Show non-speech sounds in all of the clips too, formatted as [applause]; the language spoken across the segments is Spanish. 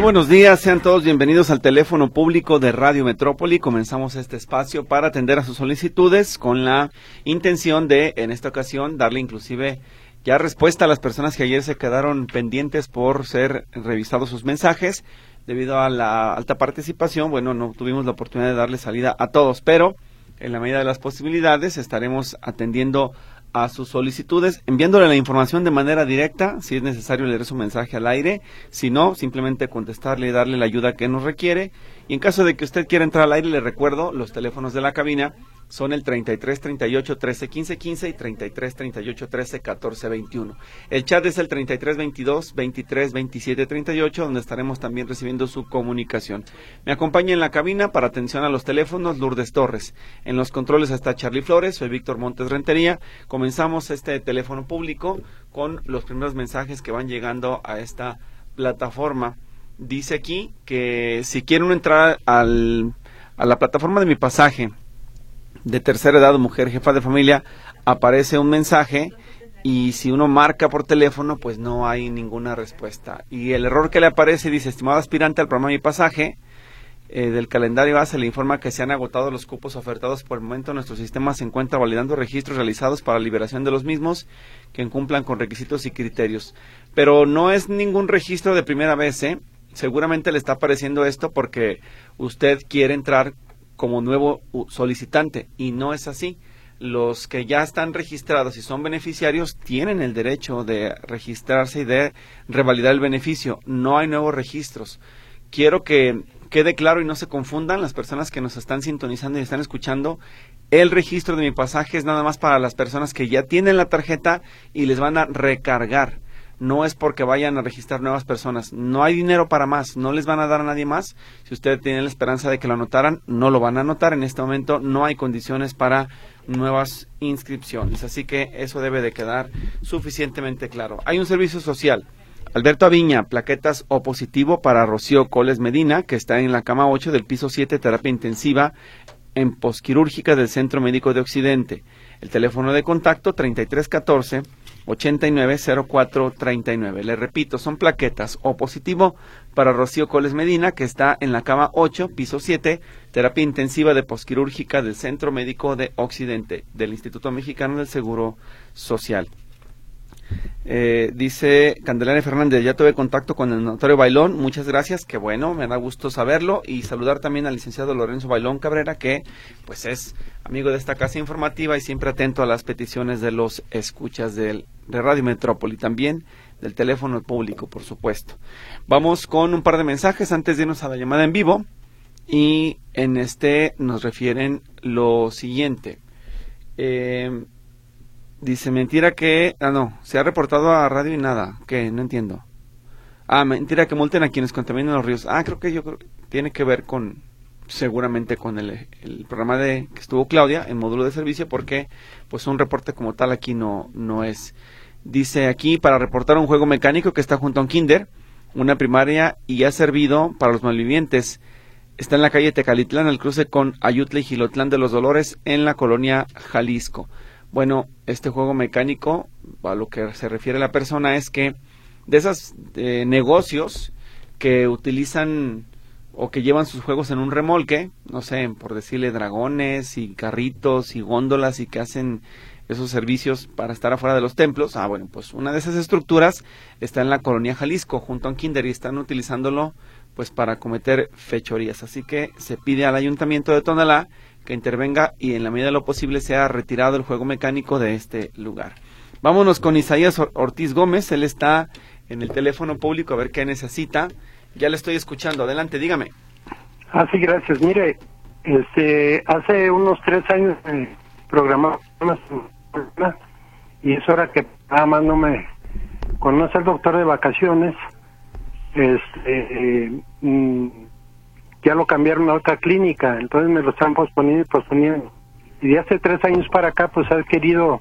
buenos días, sean todos bienvenidos al teléfono público de Radio Metrópoli. Comenzamos este espacio para atender a sus solicitudes con la intención de, en esta ocasión, darle inclusive ya respuesta a las personas que ayer se quedaron pendientes por ser revisados sus mensajes. Debido a la alta participación, bueno, no tuvimos la oportunidad de darle salida a todos, pero en la medida de las posibilidades estaremos atendiendo a sus solicitudes, enviándole la información de manera directa, si es necesario leer su mensaje al aire, si no, simplemente contestarle y darle la ayuda que nos requiere. Y en caso de que usted quiera entrar al aire, le recuerdo los teléfonos de la cabina son el 33 38 13 15 15 y 33 38 13 14 21. El chat es el 33 22 23 27 38 donde estaremos también recibiendo su comunicación. Me acompaña en la cabina para atención a los teléfonos Lourdes Torres. En los controles está Charlie Flores, soy Víctor Montes Rentería. Comenzamos este teléfono público con los primeros mensajes que van llegando a esta plataforma. Dice aquí que si quieren entrar al, a la plataforma de mi pasaje de tercera edad, mujer jefa de familia, aparece un mensaje y si uno marca por teléfono, pues no hay ninguna respuesta. Y el error que le aparece dice, estimado aspirante al programa Mi Pasaje, eh, del calendario A se le informa que se han agotado los cupos ofertados por el momento. Nuestro sistema se encuentra validando registros realizados para liberación de los mismos que cumplan con requisitos y criterios. Pero no es ningún registro de primera vez, ¿eh? Seguramente le está apareciendo esto porque usted quiere entrar como nuevo solicitante y no es así. Los que ya están registrados y son beneficiarios tienen el derecho de registrarse y de revalidar el beneficio. No hay nuevos registros. Quiero que quede claro y no se confundan las personas que nos están sintonizando y están escuchando. El registro de mi pasaje es nada más para las personas que ya tienen la tarjeta y les van a recargar no es porque vayan a registrar nuevas personas. No hay dinero para más, no les van a dar a nadie más. Si usted tiene la esperanza de que lo anotaran, no lo van a anotar. En este momento no hay condiciones para nuevas inscripciones. Así que eso debe de quedar suficientemente claro. Hay un servicio social. Alberto Aviña, plaquetas O positivo para Rocío Coles Medina, que está en la cama 8 del piso 7, terapia intensiva en posquirúrgica del Centro Médico de Occidente. El teléfono de contacto 3314 890439. Le repito, son plaquetas o positivo para Rocío Coles Medina, que está en la cama 8, piso 7, terapia intensiva de posquirúrgica del Centro Médico de Occidente, del Instituto Mexicano del Seguro Social. Eh, dice Candelaria Fernández, ya tuve contacto con el notario Bailón, muchas gracias, que bueno, me da gusto saberlo y saludar también al licenciado Lorenzo Bailón Cabrera, que pues es amigo de esta casa informativa y siempre atento a las peticiones de los escuchas del, de Radio Metrópoli, también del teléfono público, por supuesto. Vamos con un par de mensajes antes de irnos a la llamada en vivo y en este nos refieren lo siguiente. Eh, Dice, mentira que... Ah, no, se ha reportado a radio y nada. ¿Qué? No entiendo. Ah, mentira que multen a quienes contaminan los ríos. Ah, creo que yo creo tiene que ver con, seguramente con el, el, programa de que estuvo Claudia en módulo de servicio, porque pues un reporte como tal aquí no, no es. Dice aquí, para reportar un juego mecánico que está junto a un kinder, una primaria y ha servido para los malvivientes. Está en la calle Tecalitlán, el cruce con Ayutla y Gilotlán de los Dolores, en la colonia Jalisco. Bueno, este juego mecánico, a lo que se refiere la persona, es que de esos eh, negocios que utilizan o que llevan sus juegos en un remolque, no sé, por decirle dragones y carritos y góndolas y que hacen esos servicios para estar afuera de los templos. Ah, bueno, pues una de esas estructuras está en la colonia Jalisco, junto a un kinder, y están utilizándolo pues para cometer fechorías. Así que se pide al ayuntamiento de Tonalá intervenga y en la medida de lo posible sea retirado el juego mecánico de este lugar. Vámonos con Isaías Ortiz Gómez, él está en el teléfono público a ver qué necesita. Ya le estoy escuchando, adelante, dígame. Ah, sí, gracias. Mire, este, hace unos tres años eh, programamos y es hora que nada más no me conoce el doctor de vacaciones. Este, eh, mm, ya lo cambiaron a otra clínica, entonces me lo están posponiendo y posponiendo. y de hace tres años para acá pues ha querido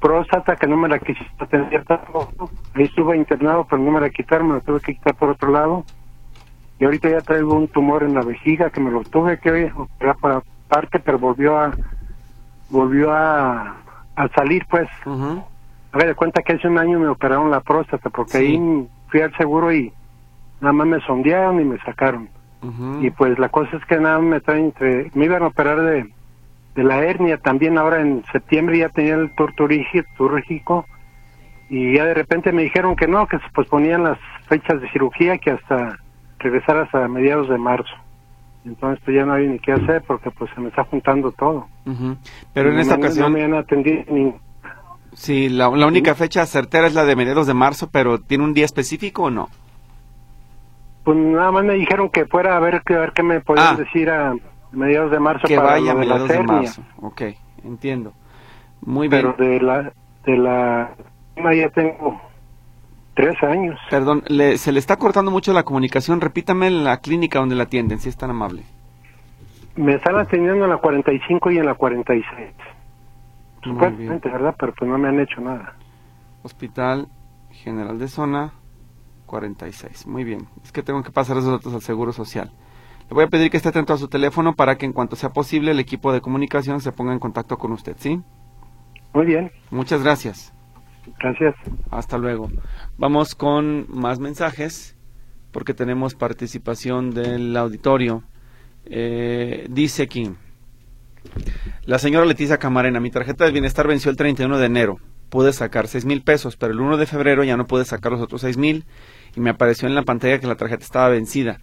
próstata que no me la quisiste atender tampoco. Ahí estuve internado, pero no me la quitaron, me la tuve que quitar por otro lado. Y ahorita ya traigo un tumor en la vejiga que me lo tuve que operar para parte, pero volvió a volvió a, a salir, pues. A ver, de cuenta que hace un año me operaron la próstata, porque ahí fui al seguro y nada más me sondearon y me sacaron. Y pues la cosa es que nada me traen entre... Me iban a operar de de la hernia también ahora en septiembre ya tenía el turrígico y ya de repente me dijeron que no, que se posponían las fechas de cirugía que hasta regresar hasta mediados de marzo. Entonces pues ya no hay ni qué hacer porque pues se me está juntando todo. Pero en esta ocasión... No me han atendido ni... Sí, la, la única fecha certera es la de mediados de marzo, pero ¿tiene un día específico o no? Pues nada más me dijeron que fuera a ver, a ver qué me podían ah. decir a mediados de marzo que vaya a mediados de, marzo. Ok entiendo. Muy bien. pero de la de la ya tengo tres años. Perdón se le está cortando mucho la comunicación. Repítame la clínica donde la atienden si es tan amable. Me están atendiendo en la 45 y en la 46 supuestamente verdad pero pues no me han hecho nada. Hospital general de zona 46 muy bien es que tengo que pasar esos datos al seguro social le voy a pedir que esté atento a su teléfono para que en cuanto sea posible el equipo de comunicación se ponga en contacto con usted, ¿sí? Muy bien. Muchas gracias. Gracias. Hasta luego. Vamos con más mensajes porque tenemos participación del auditorio. Eh, dice aquí, la señora Leticia Camarena, mi tarjeta de bienestar venció el 31 de enero. Pude sacar seis mil pesos, pero el 1 de febrero ya no pude sacar los otros seis mil y me apareció en la pantalla que la tarjeta estaba vencida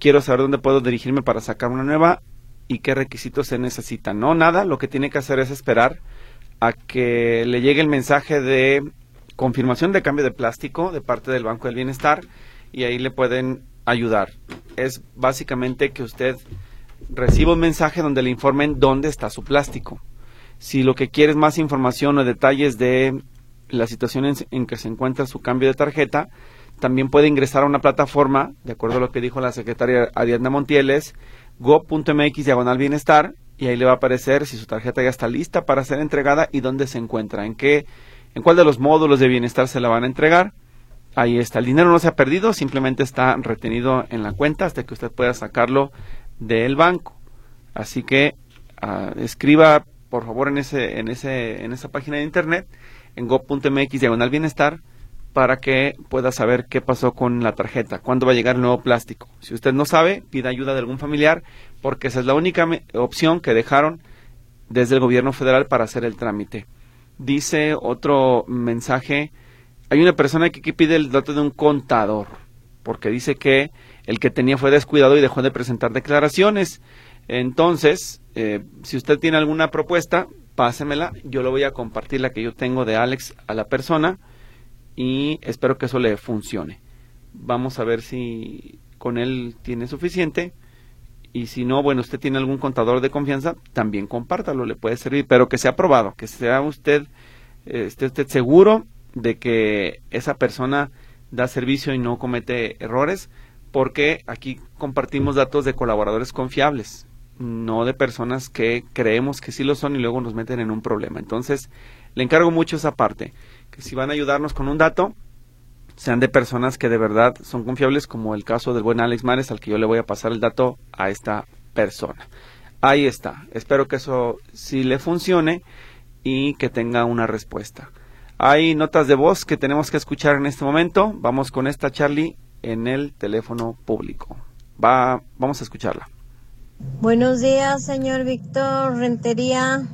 quiero saber dónde puedo dirigirme para sacar una nueva y qué requisitos se necesitan. No, nada, lo que tiene que hacer es esperar a que le llegue el mensaje de confirmación de cambio de plástico de parte del Banco del Bienestar y ahí le pueden ayudar. Es básicamente que usted reciba un mensaje donde le informen dónde está su plástico. Si lo que quiere es más información o detalles de la situación en, en que se encuentra su cambio de tarjeta, también puede ingresar a una plataforma, de acuerdo a lo que dijo la secretaria Ariadna Montieles, go.mx diagonal bienestar, y ahí le va a aparecer si su tarjeta ya está lista para ser entregada y dónde se encuentra, en qué, en cuál de los módulos de bienestar se la van a entregar. Ahí está, el dinero no se ha perdido, simplemente está retenido en la cuenta hasta que usted pueda sacarlo del banco. Así que ah, escriba por favor en ese, en ese, en esa página de internet, en go.mx bienestar, para que pueda saber qué pasó con la tarjeta, cuándo va a llegar el nuevo plástico. Si usted no sabe, pida ayuda de algún familiar, porque esa es la única opción que dejaron desde el gobierno federal para hacer el trámite. Dice otro mensaje, hay una persona que, pide el dato de un contador, porque dice que el que tenía fue descuidado y dejó de presentar declaraciones. Entonces, eh, si usted tiene alguna propuesta, pásemela, yo le voy a compartir la que yo tengo de Alex a la persona y espero que eso le funcione. Vamos a ver si con él tiene suficiente y si no, bueno, usted tiene algún contador de confianza, también compártalo, le puede servir, pero que sea aprobado, que sea usted, esté usted seguro de que esa persona da servicio y no comete errores, porque aquí compartimos datos de colaboradores confiables, no de personas que creemos que sí lo son y luego nos meten en un problema. Entonces, le encargo mucho esa parte que si van a ayudarnos con un dato, sean de personas que de verdad son confiables, como el caso del buen Alex Mares, al que yo le voy a pasar el dato a esta persona. Ahí está. Espero que eso sí le funcione y que tenga una respuesta. Hay notas de voz que tenemos que escuchar en este momento. Vamos con esta Charlie en el teléfono público. Va, vamos a escucharla. Buenos días, señor Víctor Rentería.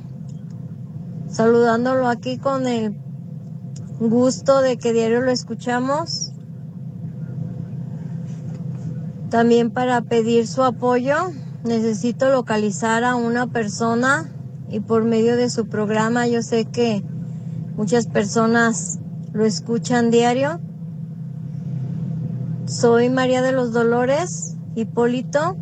Saludándolo aquí con el gusto de que diario lo escuchamos. También para pedir su apoyo necesito localizar a una persona y por medio de su programa yo sé que muchas personas lo escuchan diario. Soy María de los Dolores Hipólito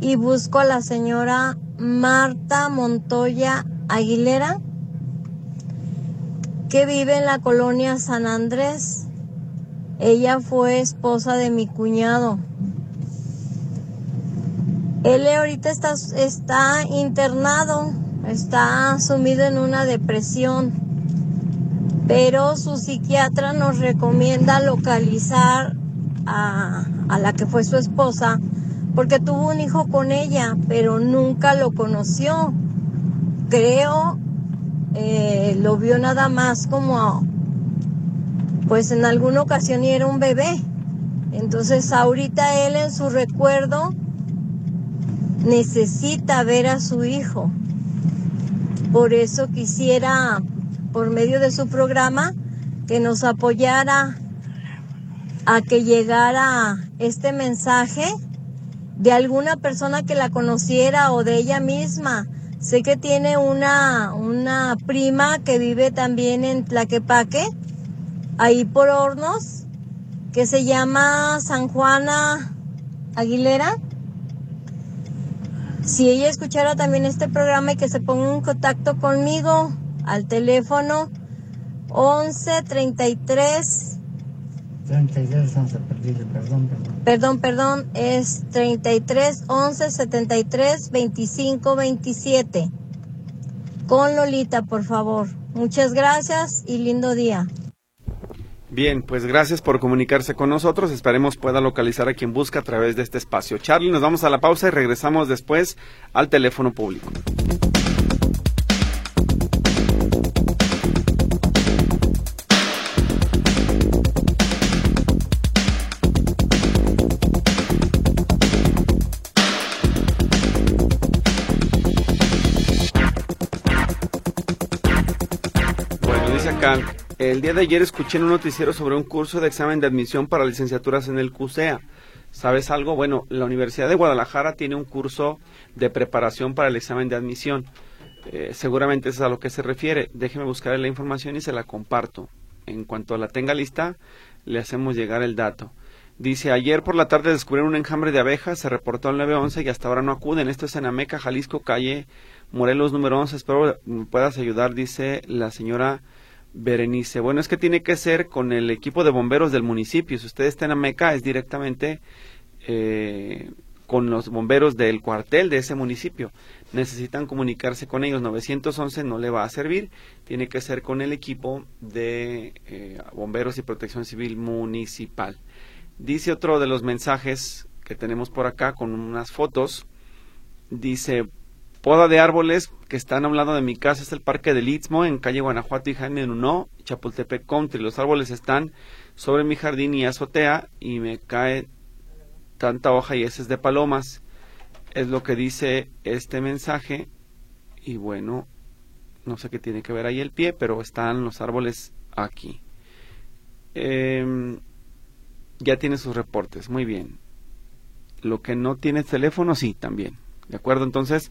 y busco a la señora Marta Montoya Aguilera que vive en la colonia San Andrés. Ella fue esposa de mi cuñado. Él ahorita está, está internado. está sumido en una depresión, pero su psiquiatra nos recomienda localizar a, a la que fue su esposa porque tuvo un hijo con ella, pero nunca lo conoció. Creo, eh, lo vio nada más como, pues en alguna ocasión y era un bebé. Entonces ahorita él en su recuerdo necesita ver a su hijo. Por eso quisiera, por medio de su programa, que nos apoyara a que llegara este mensaje de alguna persona que la conociera o de ella misma. Sé que tiene una, una prima que vive también en Tlaquepaque, ahí por Hornos, que se llama San Juana Aguilera. Si ella escuchara también este programa y que se ponga en contacto conmigo al teléfono 11 33 33 11, perdón, perdón. Perdón, perdón, es 33 11 73 25 27. Con Lolita, por favor. Muchas gracias y lindo día. Bien, pues gracias por comunicarse con nosotros. Esperemos pueda localizar a quien busca a través de este espacio. Charlie, nos vamos a la pausa y regresamos después al teléfono público. El día de ayer escuché en un noticiero sobre un curso de examen de admisión para licenciaturas en el CUSEA. ¿Sabes algo? Bueno, la Universidad de Guadalajara tiene un curso de preparación para el examen de admisión. Eh, seguramente es a lo que se refiere. Déjeme buscar la información y se la comparto. En cuanto la tenga lista, le hacemos llegar el dato. Dice, ayer por la tarde descubrieron un enjambre de abejas, se reportó al 911 y hasta ahora no acuden. Esto es en Ameca, Jalisco, calle Morelos número 11. Espero puedas ayudar, dice la señora Berenice. Bueno, es que tiene que ser con el equipo de bomberos del municipio. Si usted está en Ameca, es directamente eh, con los bomberos del cuartel de ese municipio. Necesitan comunicarse con ellos. 911 no le va a servir. Tiene que ser con el equipo de eh, bomberos y protección civil municipal. Dice otro de los mensajes que tenemos por acá con unas fotos. Dice, Poda de árboles que están a un lado de mi casa es el Parque del Istmo, en calle Guanajuato y Jaime Nuno, Chapultepec Country. Los árboles están sobre mi jardín y azotea y me cae tanta hoja y heces de palomas. Es lo que dice este mensaje. Y bueno, no sé qué tiene que ver ahí el pie, pero están los árboles aquí. Em, ya tiene sus reportes, muy bien. Lo que no tiene teléfono, sí, también. ¿De acuerdo? Entonces,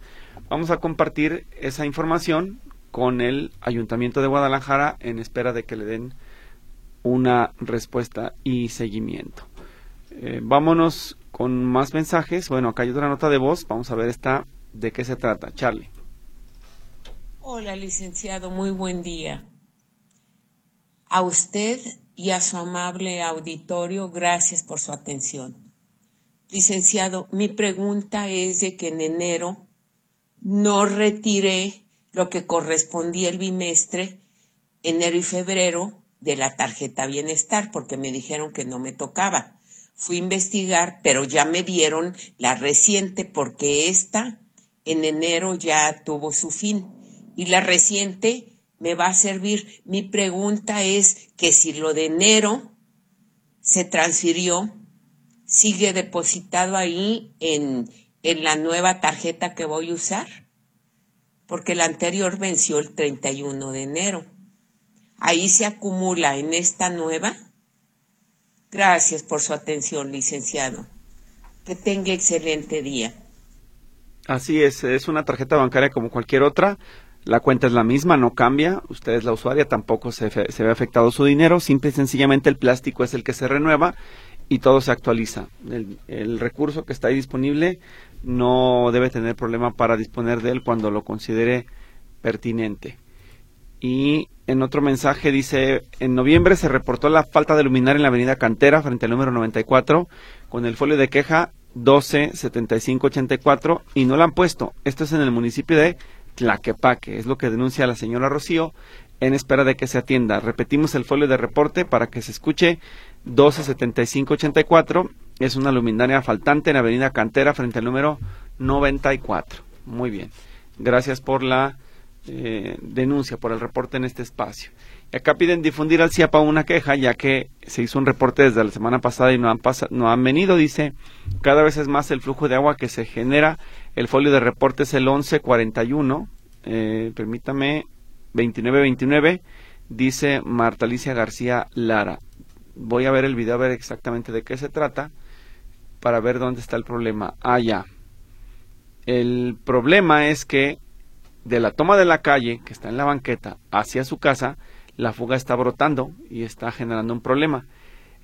vamos a compartir esa información con el Ayuntamiento de Guadalajara en espera de que le den una respuesta y seguimiento. Eh, vámonos con más mensajes. Bueno, acá hay otra nota de voz. Vamos a ver esta de qué se trata. Charlie. Hola, licenciado. Muy buen día. A usted y a su amable auditorio, gracias por su atención. Licenciado, mi pregunta es de que en enero no retiré lo que correspondía el bimestre, enero y febrero, de la tarjeta bienestar, porque me dijeron que no me tocaba. Fui a investigar, pero ya me dieron la reciente, porque esta en enero ya tuvo su fin. Y la reciente me va a servir. Mi pregunta es que si lo de enero se transfirió sigue depositado ahí en, en la nueva tarjeta que voy a usar, porque la anterior venció el 31 de enero. Ahí se acumula en esta nueva. Gracias por su atención, licenciado. Que tenga excelente día. Así es, es una tarjeta bancaria como cualquier otra. La cuenta es la misma, no cambia. Usted es la usuaria, tampoco se, se ve afectado su dinero. Simple y sencillamente el plástico es el que se renueva y todo se actualiza. El, recurso que está ahí disponible no debe tener problema para disponer de él cuando lo considere pertinente. Y en otro mensaje dice, en noviembre se reportó la falta de luminar en la avenida Cantera frente al número 94 con el folio de queja 127584 y no la han puesto. Esto es en el municipio de Tlaquepaque. Es lo que denuncia la señora Rocío en espera de que se atienda. Repetimos el folio de reporte para que se escuche 127584. Es una luminaria faltante en Avenida Cantera frente al número 94. Muy bien. Gracias por la eh, denuncia, por el reporte en este espacio. Y acá piden difundir al CIAPA una queja, ya que se hizo un reporte desde la semana pasada y no han, no han venido. Dice, cada vez es más el flujo de agua que se genera. El folio de reporte es el 1141. Eh, permítame, 2929. Dice Marta Alicia García Lara. Voy a ver el video a ver exactamente de qué se trata para ver dónde está el problema. Ah, ya. El problema es que de la toma de la calle, que está en la banqueta, hacia su casa, la fuga está brotando y está generando un problema.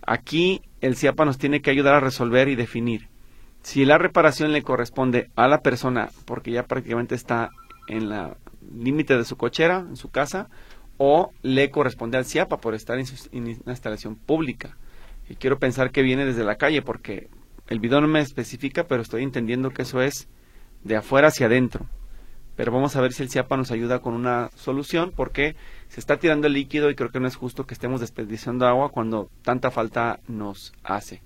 Aquí el CIAPA nos tiene que ayudar a resolver y definir si la reparación le corresponde a la persona porque ya prácticamente está en la límite de su cochera, en su casa, o le corresponde al CIAPA por estar en, una instalación pública. Y quiero pensar que viene desde la calle porque el video no me especifica, pero estoy entendiendo que eso es de afuera hacia adentro. Pero vamos a ver si el CIAPA nos ayuda con una solución porque se está tirando el líquido y creo que no es justo que estemos desperdiciando agua cuando tanta falta nos hace.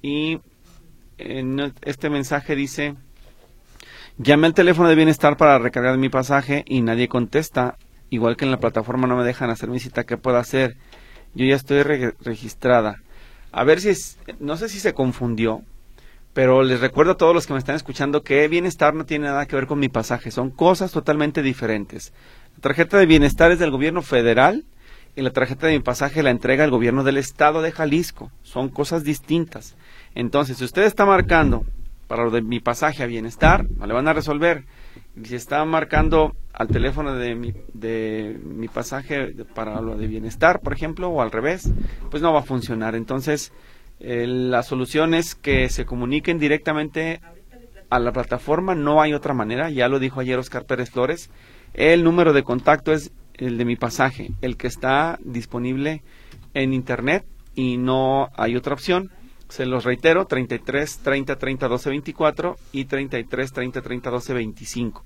Y en este mensaje dice, llamé al teléfono de bienestar para recargar mi pasaje y nadie contesta. Igual que en la plataforma no me dejan hacer mi cita, ¿qué puedo hacer? Yo ya estoy registrada. A ver si es, no sé si se confundió, pero les recuerdo a todos los que me están escuchando que bienestar no tiene nada que ver con mi pasaje, son cosas totalmente diferentes. La tarjeta de bienestar es del gobierno federal y la tarjeta de mi pasaje la entrega el gobierno del estado de Jalisco, son cosas distintas. Entonces, si usted está marcando para lo de mi pasaje a bienestar, no le van a resolver. Si está marcando al teléfono de mi, de mi pasaje para lo de bienestar, por ejemplo, o al revés, pues no va a funcionar. Entonces, eh, la solución es que se comuniquen directamente a la plataforma, no hay otra manera, ya lo dijo ayer Oscar Pérez Flores. El número de contacto es el de mi pasaje, el que está disponible en internet y no hay otra opción. Se los reitero, 33 30 30 12 24 y 33 30 30 12 25.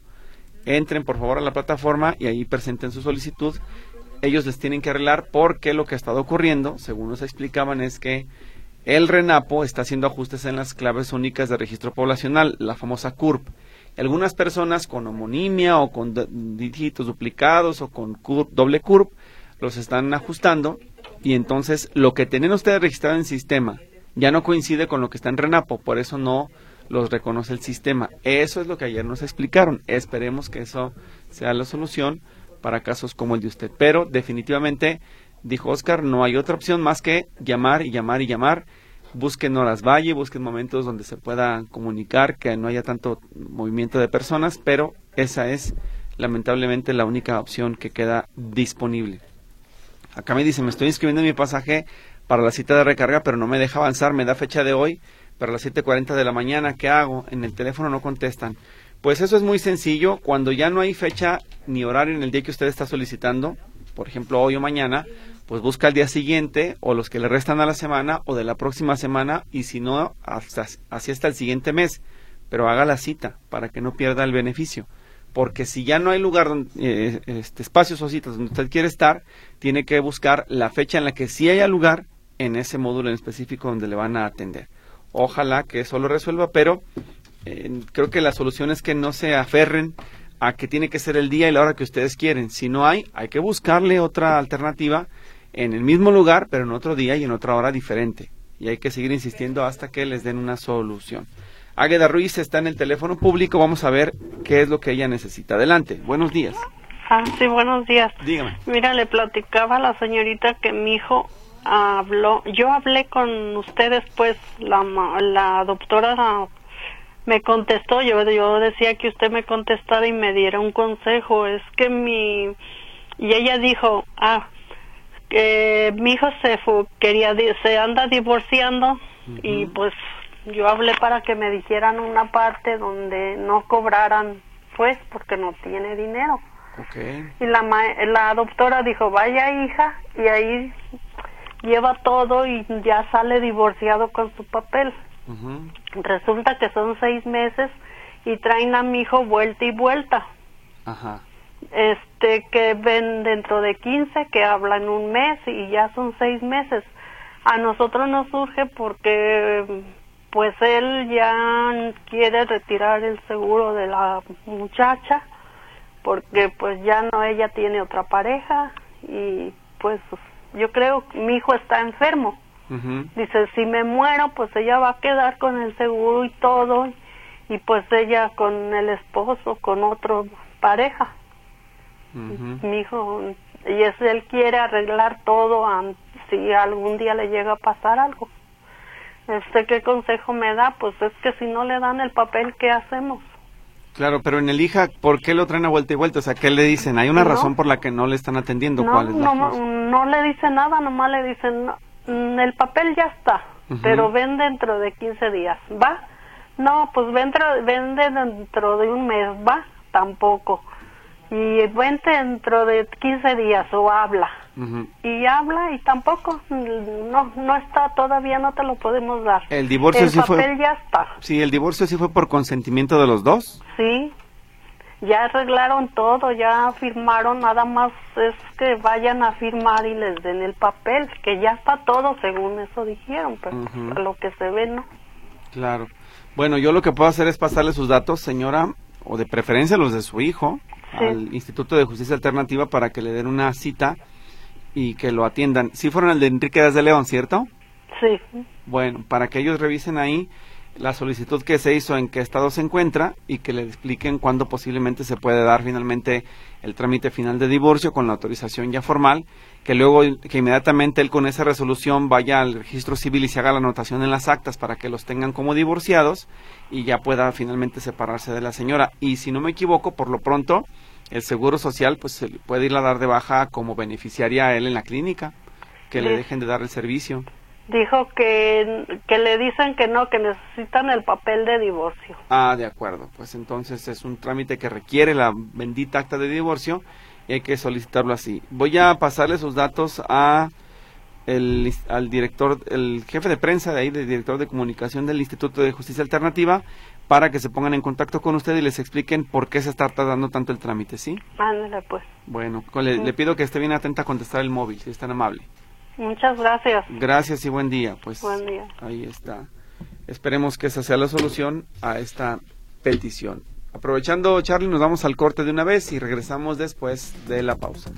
Entren por favor a la plataforma y ahí presenten su solicitud. Ellos les tienen que arreglar porque lo que ha estado ocurriendo, según nos explicaban, es que el RENAPO está haciendo ajustes en las claves únicas de registro poblacional, la famosa CURP. Algunas personas con homonimia o con dígitos duplicados o con doble CURP los están ajustando y entonces lo que tienen ustedes registrado en sistema ya no coincide con lo que está en RENAPO, por eso no los reconoce el sistema. Eso es lo que ayer nos explicaron. Esperemos que eso sea la solución para casos como el de usted. Pero definitivamente dijo Oscar, no hay otra opción más que llamar y llamar y llamar. Busquen horas valle, busquen momentos donde se pueda comunicar, que no haya tanto movimiento de personas, pero esa es lamentablemente la única opción que queda disponible. Acá me dice, me estoy inscribiendo en mi pasaje para la cita de recarga, pero no me deja avanzar, me da fecha de hoy, para las 7.40 de la mañana, ¿qué hago? En el teléfono no contestan. Pues eso es muy sencillo, cuando ya no hay fecha ni horario en el día que usted está solicitando, por ejemplo hoy o mañana, pues busca el día siguiente o los que le restan a la semana o de la próxima semana y si no, hasta, así hasta el siguiente mes. Pero haga la cita para que no pierda el beneficio. Porque si ya no hay lugar, donde, eh, este, espacios o citas donde usted quiere estar, tiene que buscar la fecha en la que sí haya lugar en ese módulo en específico donde le van a atender. Ojalá que eso lo resuelva, pero eh, creo que la solución es que no se aferren a que tiene que ser el día y la hora que ustedes quieren. Si no hay, hay que buscarle otra alternativa en el mismo lugar, pero en otro día y en otra hora diferente. Y hay que seguir insistiendo hasta que les den una solución. Águeda Ruiz está en el teléfono público. Vamos a ver qué es lo que ella necesita. Adelante. Buenos días. Ah, sí, buenos días. Dígame. Mira, le platicaba a la señorita que mi hijo habló. Yo hablé con ustedes, pues la, la doctora me contestó. Yo, yo decía que usted me contestara y me diera un consejo. Es que mi. Y ella dijo, ah, que mi hijo se fue, quería se anda divorciando y pues yo hablé para que me dijeran una parte donde no cobraran pues porque no tiene dinero y la la doctora dijo vaya hija y ahí lleva todo y ya sale divorciado con su papel resulta que son seis meses y traen a mi hijo vuelta y vuelta Ajá. Este, que ven dentro de 15, que hablan un mes y ya son seis meses. A nosotros nos surge porque pues él ya quiere retirar el seguro de la muchacha porque pues ya no ella tiene otra pareja y pues yo creo que mi hijo está enfermo. Dice, si me muero, pues ella va a quedar con el seguro y todo, y pues ella con el esposo, con otro pareja. Mi hijo, y es él quiere arreglar todo si algún día le llega a pasar algo. Este, ¿qué consejo me da? Pues es que si no le dan el papel, ¿qué hacemos? Claro, pero en el hija, ¿por qué lo traen a vuelta y vuelta? O sea, ¿qué le dicen? ¿Hay una No. razón por la que no le están atendiendo? No, ¿Cuál es la no, no le dice nada, nomás le dicen, no, mm, el papel ya está, pero ven dentro de 15 días, ¿va? No, pues ven, ven de dentro de un mes, ¿va? Tampoco. Y ven dentro de 15 días o habla. Y habla y tampoco, no, no está, todavía no te lo podemos dar. El divorcio el sí fue- papel ya está, Sí, el divorcio sí fue por consentimiento de los dos. sí. Ya arreglaron todo, ya firmaron, nada más es que vayan a firmar y les den el papel, que ya está todo según eso dijeron, pero a lo que se ve no. Claro. Bueno, yo lo que puedo hacer es pasarle sus datos, señora, o de preferencia los de su hijo, Sí. al Instituto de Justicia Alternativa para que le den una cita y que lo atiendan. Sí fueron el de Enrique Díaz de León, ¿cierto? Sí, Bueno, para que ellos revisen ahí la solicitud que se hizo, en qué estado se encuentra y que le expliquen cuándo posiblemente se puede dar finalmente el trámite final de divorcio con la autorización ya formal, que luego que inmediatamente él con esa resolución vaya al registro civil y se haga la anotación en las actas para que los tengan como divorciados y ya pueda finalmente separarse de la señora. Y si no me equivoco, por lo pronto el Seguro Social pues se puede ir a dar de baja como beneficiaria a él en la clínica, que le dejen de dar el servicio. Dijo que, que le dicen que no, que necesitan el papel de divorcio. Ah, de acuerdo. Pues entonces es un trámite que requiere la bendita acta de divorcio y hay que solicitarlo así. Voy a pasarle sus datos a el, al director, el jefe de prensa de ahí, del director de comunicación del Instituto de Justicia Alternativa, para que se pongan en contacto con usted y les expliquen por qué se está tardando tanto el trámite, ¿sí? Ándale pues. Bueno, le, le pido que esté bien atenta a contestar el móvil, si es tan amable. Muchas gracias. Gracias y buen día. Pues Buen día. ahí está. Esperemos que esa sea la solución a esta petición. Aprovechando, Charlie, nos vamos al corte de una vez y regresamos después de la pausa.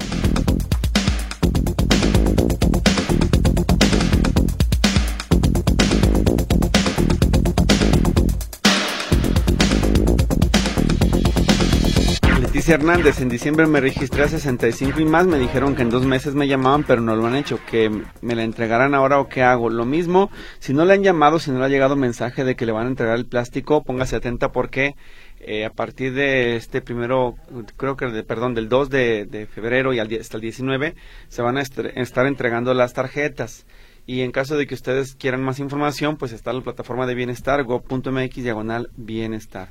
Hernández, en diciembre me registré a 65 y más, me dijeron que en dos meses me llamaban, pero no lo han hecho, que me la entregarán ahora o qué hago. Lo mismo, si no le han llamado, si no le ha llegado mensaje de que le van a entregar el plástico, póngase atenta porque eh, a partir de este primero, creo que, de, perdón, del 2 de, febrero y al, hasta el 19, se van a estar entregando las tarjetas. Y en caso de que ustedes quieran más información, pues está la plataforma de bienestar, go.mx diagonal bienestar.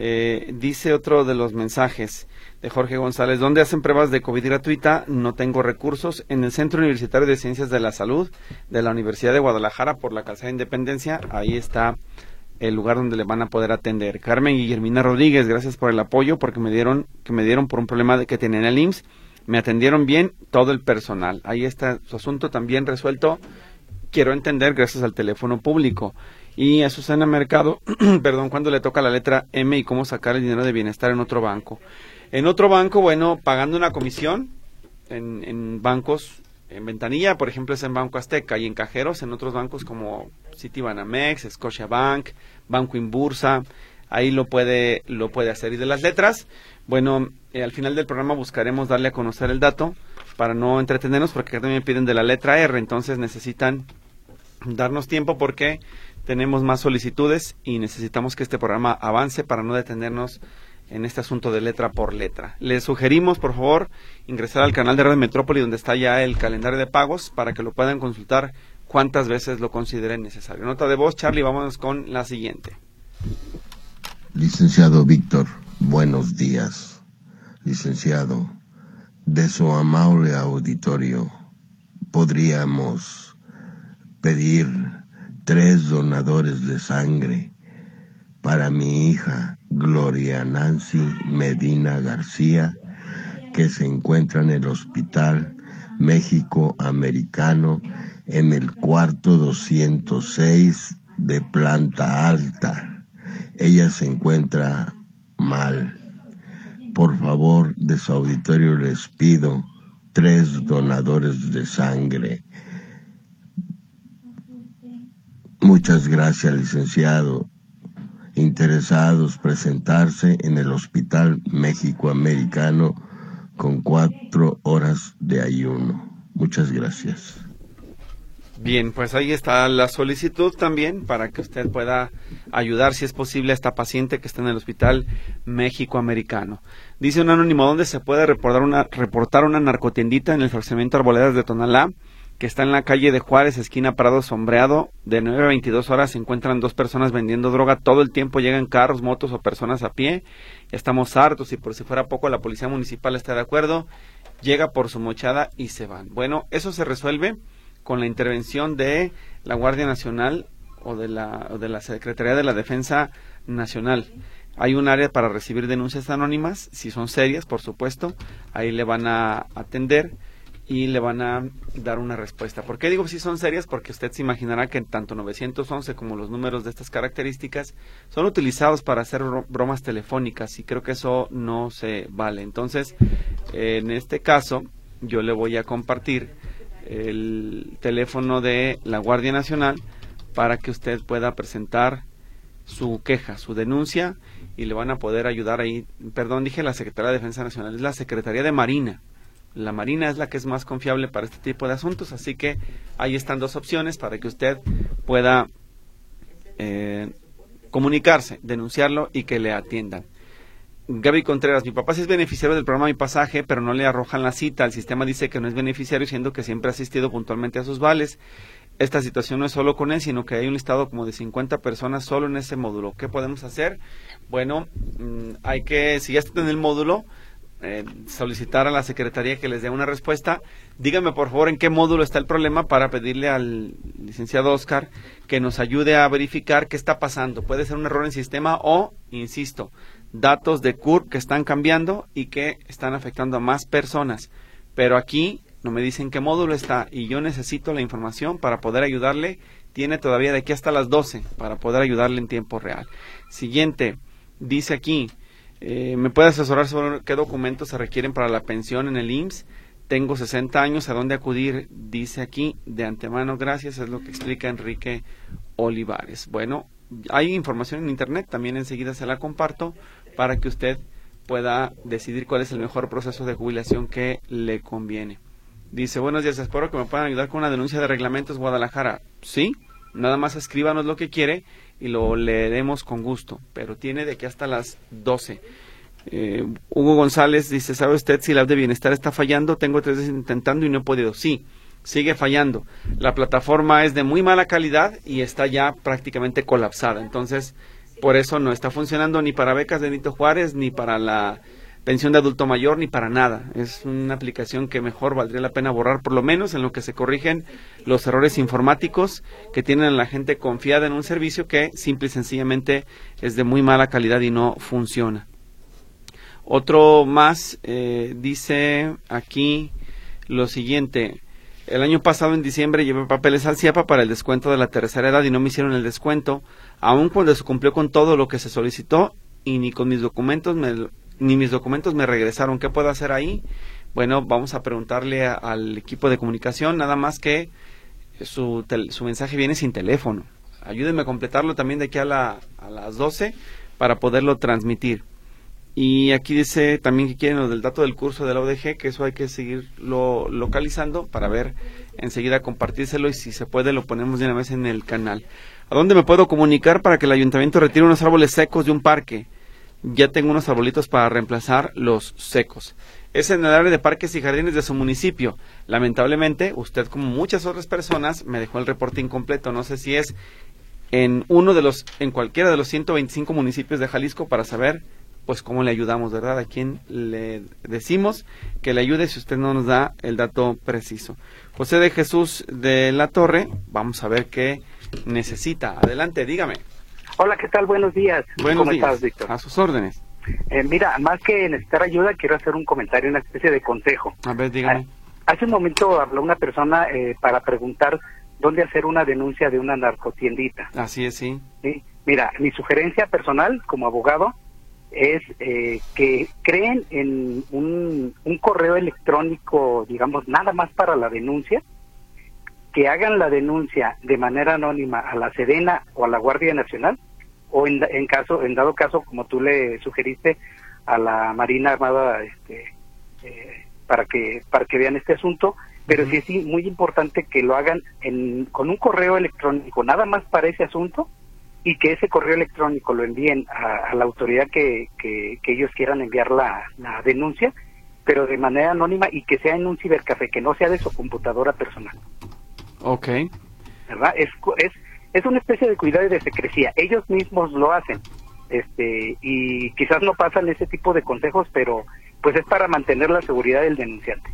Eh, dice otro de los mensajes de Jorge González, ¿dónde hacen pruebas de COVID gratuita? No tengo recursos. En el Centro Universitario de Ciencias de la Salud de la Universidad de Guadalajara por la Calzada Independencia, ahí está el lugar donde le van a poder atender. Carmen Guillermina Rodríguez, gracias por el apoyo, porque me dieron, que me dieron por un problema de que tenía en el IMSS. Me atendieron bien todo el personal. Ahí está su asunto también resuelto. Quiero entender gracias al teléfono público. Y a Susana Mercado, [clears throat] perdón, cuando le toca la letra M y cómo sacar el dinero de bienestar en otro banco. En otro banco, bueno, pagando una comisión en, en bancos, en ventanilla, por ejemplo, es en Banco Azteca y en cajeros, en otros bancos como Citibanamex, Scotiabank, Banco Inbursa, ahí lo puede, lo puede hacer. Y de las letras, bueno, eh, al final del programa buscaremos darle a conocer el dato para no entretenernos, porque acá también piden de la letra R, entonces necesitan darnos tiempo porque tenemos más solicitudes y necesitamos que este programa avance para no detenernos en este asunto de letra por letra. Les sugerimos, por favor, ingresar al canal de Radio Metrópoli donde está ya el calendario de pagos para que lo puedan consultar cuántas veces lo consideren necesario. Nota de voz, Charlie, vámonos con la siguiente. Licenciado Víctor, buenos días. Licenciado, de su amable auditorio, podríamos pedir tres donadores de sangre para mi hija Gloria Nancy Medina García, que se encuentra en el Hospital México Americano en el cuarto 206 de planta alta. Ella se encuentra mal. Por favor, de su auditorio les pido tres donadores de sangre. Muchas gracias, licenciado. Interesados presentarse en el Hospital México Americano con cuatro horas de ayuno. Muchas gracias. Bien, pues ahí está la solicitud también para que usted pueda ayudar, si es posible, a esta paciente que está en el Hospital México Americano. Dice un anónimo, ¿dónde se puede reportar una, reportar una narcotiendita en el fraccionamiento Arboledas de Tonalá? Que está en la calle de Juárez, esquina Prado Sombreado, de 9 a 22 horas se encuentran dos personas vendiendo droga, todo el tiempo llegan carros, motos o personas a pie, estamos hartos y por si fuera poco la policía municipal está de acuerdo, llega por su mochada y se van. Bueno, eso se resuelve con la intervención de la Guardia Nacional o de la, de la Secretaría de la Defensa Nacional. Hay un área para recibir denuncias anónimas, si son serias, por supuesto, ahí le van a atender y le van a dar una respuesta. ¿Por qué digo si son serias? Porque usted se imaginará que tanto 911 como los números de estas características son utilizados para hacer bromas telefónicas y creo que eso no se vale. Entonces, en este caso, yo le voy a compartir el teléfono de la Guardia Nacional para que usted pueda presentar su queja, su denuncia y le van a poder ayudar ahí. Perdón, dije la Secretaría de Defensa Nacional, es la Secretaría de Marina la Marina es la que es más confiable para este tipo de asuntos, así que ahí están dos opciones para que usted pueda eh, comunicarse, denunciarlo y que le atiendan. Gaby Contreras, mi papá sí es beneficiario del programa Mi Pasaje, pero no le arrojan la cita. El sistema dice que no es beneficiario, siendo que siempre ha asistido puntualmente a sus vales. Esta situación no es solo con él, sino que hay un listado como de 50 personas solo en ese módulo. ¿Qué podemos hacer? Bueno, mm, hay que, si ya está en el módulo, eh, solicitar a la Secretaría que les dé una respuesta. Dígame por favor en qué módulo está el problema para pedirle al licenciado Oscar que nos ayude a verificar qué está pasando. Puede ser un error en sistema o, insisto, datos de CURP que están cambiando y que están afectando a más personas. Pero aquí no me dicen qué módulo está y yo necesito la información para poder ayudarle. Tiene todavía de aquí hasta las 12 para poder ayudarle en tiempo real. Siguiente, dice aquí, eh, ¿Me puede asesorar sobre qué documentos se requieren para la pensión en el IMSS? Tengo 60 años, ¿a dónde acudir? Dice aquí, de antemano, gracias, es lo que explica Enrique Olivares. Bueno, hay información en Internet, también enseguida se la comparto para que usted pueda decidir cuál es el mejor proceso de jubilación que le conviene. Dice, buenos días, espero que me puedan ayudar con una denuncia de reglamentos Guadalajara. Sí, nada más escríbanos lo que quiere y lo leeremos con gusto, pero tiene de aquí hasta las 12. Eh, Hugo González dice, ¿sabe usted si la de bienestar está fallando? Tengo tres veces intentando y no he podido. Sí, sigue fallando. La plataforma es de muy mala calidad y está ya prácticamente colapsada. Entonces, por eso no está funcionando ni para becas de Nito Juárez ni para la pensión de adulto mayor ni para nada. Es una aplicación que mejor valdría la pena borrar, por lo menos en lo que se corrigen los errores informáticos que tienen la gente confiada en un servicio que simple y sencillamente es de muy mala calidad y no funciona. Otro más eh, dice aquí lo siguiente. El año pasado, en diciembre, llevé papeles al CIAPA para el descuento de la tercera edad y no me hicieron el descuento, aun cuando se cumplió con todo lo que se solicitó y ni con mis documentos me, ni mis documentos me regresaron. ¿Qué puedo hacer ahí? Bueno, vamos a preguntarle al equipo de comunicación, nada más que su, su mensaje viene sin teléfono. Ayúdenme a completarlo también de aquí a, la, a las 12 para poderlo transmitir. Y aquí dice también que quieren lo del dato del curso de la ODG, que eso hay que seguirlo localizando para ver enseguida compartírselo y si se puede lo ponemos de una vez en el canal. ¿A dónde me puedo comunicar para que el ayuntamiento retire unos árboles secos de un parque? Ya tengo unos arbolitos para reemplazar los secos. Es en el área de parques y jardines de su municipio. Lamentablemente, usted como muchas otras personas me dejó el reporte incompleto. No sé si es en uno de los, en cualquiera de los 125 municipios de Jalisco para saber, pues cómo le ayudamos, ¿verdad? A quién le decimos que le ayude si usted no nos da el dato preciso. José de Jesús de la Torre, vamos a ver qué necesita. Adelante, dígame. Hola, ¿qué tal? Buenos días. Buenos ¿Cómo días. estás, Víctor? A sus órdenes. Eh, mira, más que necesitar ayuda, quiero hacer un comentario, una especie de consejo. A ver, dígame. Hace un momento habló una persona eh, para preguntar dónde hacer una denuncia de una narcotiendita. Así es, sí. ¿sí? Mira, mi sugerencia personal como abogado es eh, que creen en un, un correo electrónico, digamos, nada más para la denuncia, que hagan la denuncia de manera anónima a la Sedena o a la Guardia Nacional, o en, en caso, en dado caso, como tú le sugeriste, a la Marina Armada, este, eh, para que para que vean este asunto, pero sí es muy importante que lo hagan en, con un correo electrónico, nada más para ese asunto, y que ese correo electrónico lo envíen a, a la autoridad que, que, que ellos quieran enviar la, la denuncia, pero de manera anónima y que sea en un cibercafé, que no sea de su computadora personal. Ok. ¿verdad? Es, es una especie de cuidado y de secrecía. Ellos mismos lo hacen. Este, y quizás no pasan ese tipo de consejos, pero pues es para mantener la seguridad del denunciante.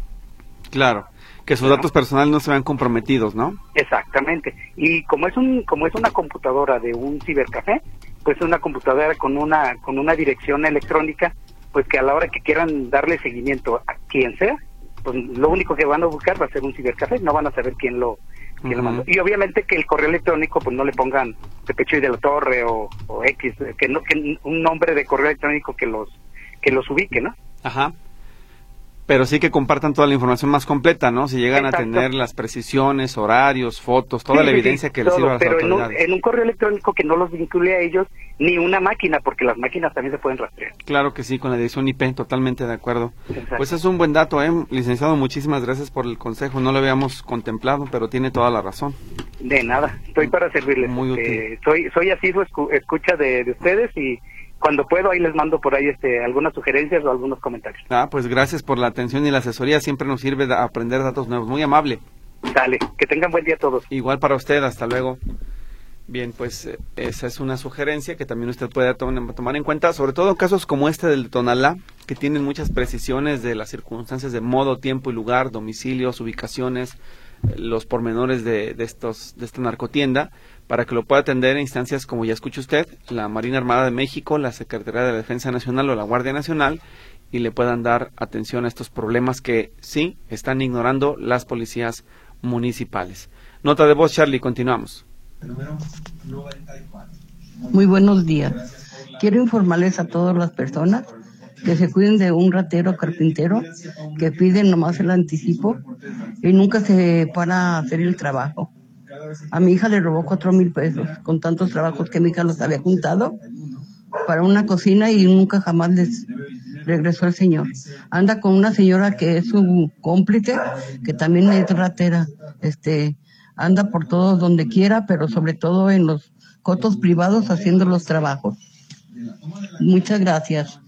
Claro. Que sus datos personales no se vean comprometidos, ¿no? Exactamente. Y como es un como es una computadora de un cibercafé, pues es una computadora con una con una dirección electrónica, pues que a la hora que quieran darle seguimiento a quien sea, pues lo único que van a buscar va a ser un cibercafé, no van a saber quién lo Y obviamente que el correo electrónico pues no le pongan Pepecho y de la Torre o, o X, que no que un nombre de correo electrónico que los que los ubique, ¿no? Ajá. Pero sí que compartan toda la información más completa, ¿no? Si llegan Exacto. a tener las precisiones, horarios, fotos, toda Sí, la sí, evidencia que les sirva a las pero en un, autoridades. en un correo electrónico que no los vincule a ellos ni una máquina, porque las máquinas también se pueden rastrear. Claro que sí, con la dirección IP, totalmente de acuerdo. Exacto. Pues es un buen dato, ¿eh? Licenciado, muchísimas gracias por el consejo. No lo habíamos contemplado, pero tiene toda la razón. De nada, estoy para servirles. Muy Este, soy soy asiduo escu- escucha de, de ustedes y cuando puedo ahí les mando por ahí este algunas sugerencias o algunos comentarios. Ah, pues gracias por la atención y la asesoría. Siempre nos sirve de aprender datos nuevos. Muy amable. Dale, que tengan buen día todos. Igual para usted, hasta luego. Bien, pues eh, esa es una sugerencia que también usted puede to- tomar en cuenta, sobre todo en casos como este del de Tonalá, que tienen muchas precisiones de las circunstancias de modo, tiempo y lugar, domicilios, ubicaciones, eh, los pormenores de, de estos de esta narcotienda, para que lo pueda atender en instancias como ya escucha usted, la Marina Armada de México, la Secretaría de la Defensa Nacional o la Guardia Nacional, y le puedan dar atención a estos problemas que sí están ignorando las policías municipales. Nota de voz, Charlie, continuamos. Muy buenos días. Quiero informarles a todas las personas que se cuiden de un ratero carpintero que pide nomás el anticipo y nunca se para a hacer el trabajo. A mi hija le robó cuatro mil pesos con tantos trabajos que mi hija los había juntado para una cocina y nunca jamás les regresó el señor. Anda con una señora que es su cómplice, que también es ratera. Este, anda por todos donde quiera, pero sobre todo en los cotos privados haciendo los trabajos. Muchas gracias.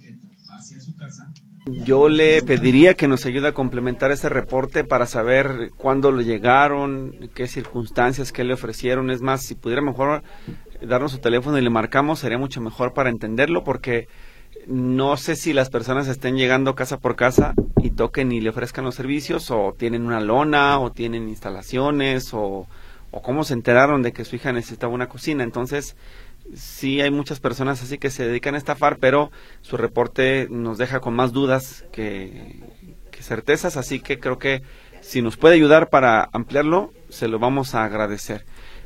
Yo le pediría que nos ayude a complementar este reporte para saber cuándo le llegaron, qué circunstancias, qué le ofrecieron. Es más, si pudiera mejor darnos su teléfono y le marcamos, sería mucho mejor para entenderlo, porque no sé si las personas estén llegando casa por casa y toquen y le ofrezcan los servicios, o tienen una lona, o tienen instalaciones, o, o cómo se enteraron de que su hija necesitaba una cocina. Entonces, sí hay muchas personas así que se dedican a estafar, pero su reporte nos deja con más dudas que, certezas, así que creo que si nos puede ayudar para ampliarlo, se lo vamos a agradecer.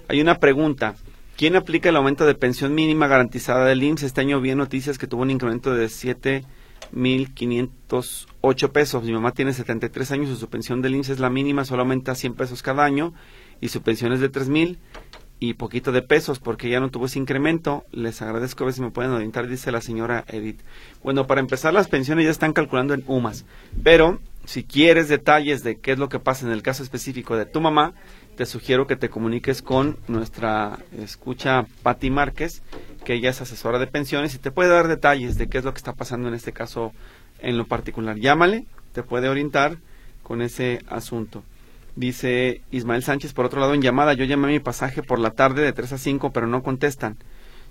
Hay una pregunta. ¿Quién aplica el aumento de pensión mínima garantizada del IMSS? Este año vi noticias que tuvo un incremento de 7.508 pesos. Mi mamá tiene 73 años y su pensión del IMSS es la mínima, solo aumenta 100 pesos cada año y su pensión es de 3.000 y poquito de pesos porque ya no tuvo ese incremento. Les agradezco a ver si me pueden orientar, dice la señora Edith. Bueno, para empezar, las pensiones ya están calculando en UMAS, pero si quieres detalles de qué es lo que pasa en el caso específico de tu mamá, te sugiero que te comuniques con nuestra escucha Patti Márquez, que ella es asesora de pensiones y te puede dar detalles de qué es lo que está pasando en este caso en lo particular. Llámale, te puede orientar con ese asunto. Dice Ismael Sánchez, por otro lado, en llamada, yo llamé mi pasaje por la tarde de 3 a 5, pero no contestan.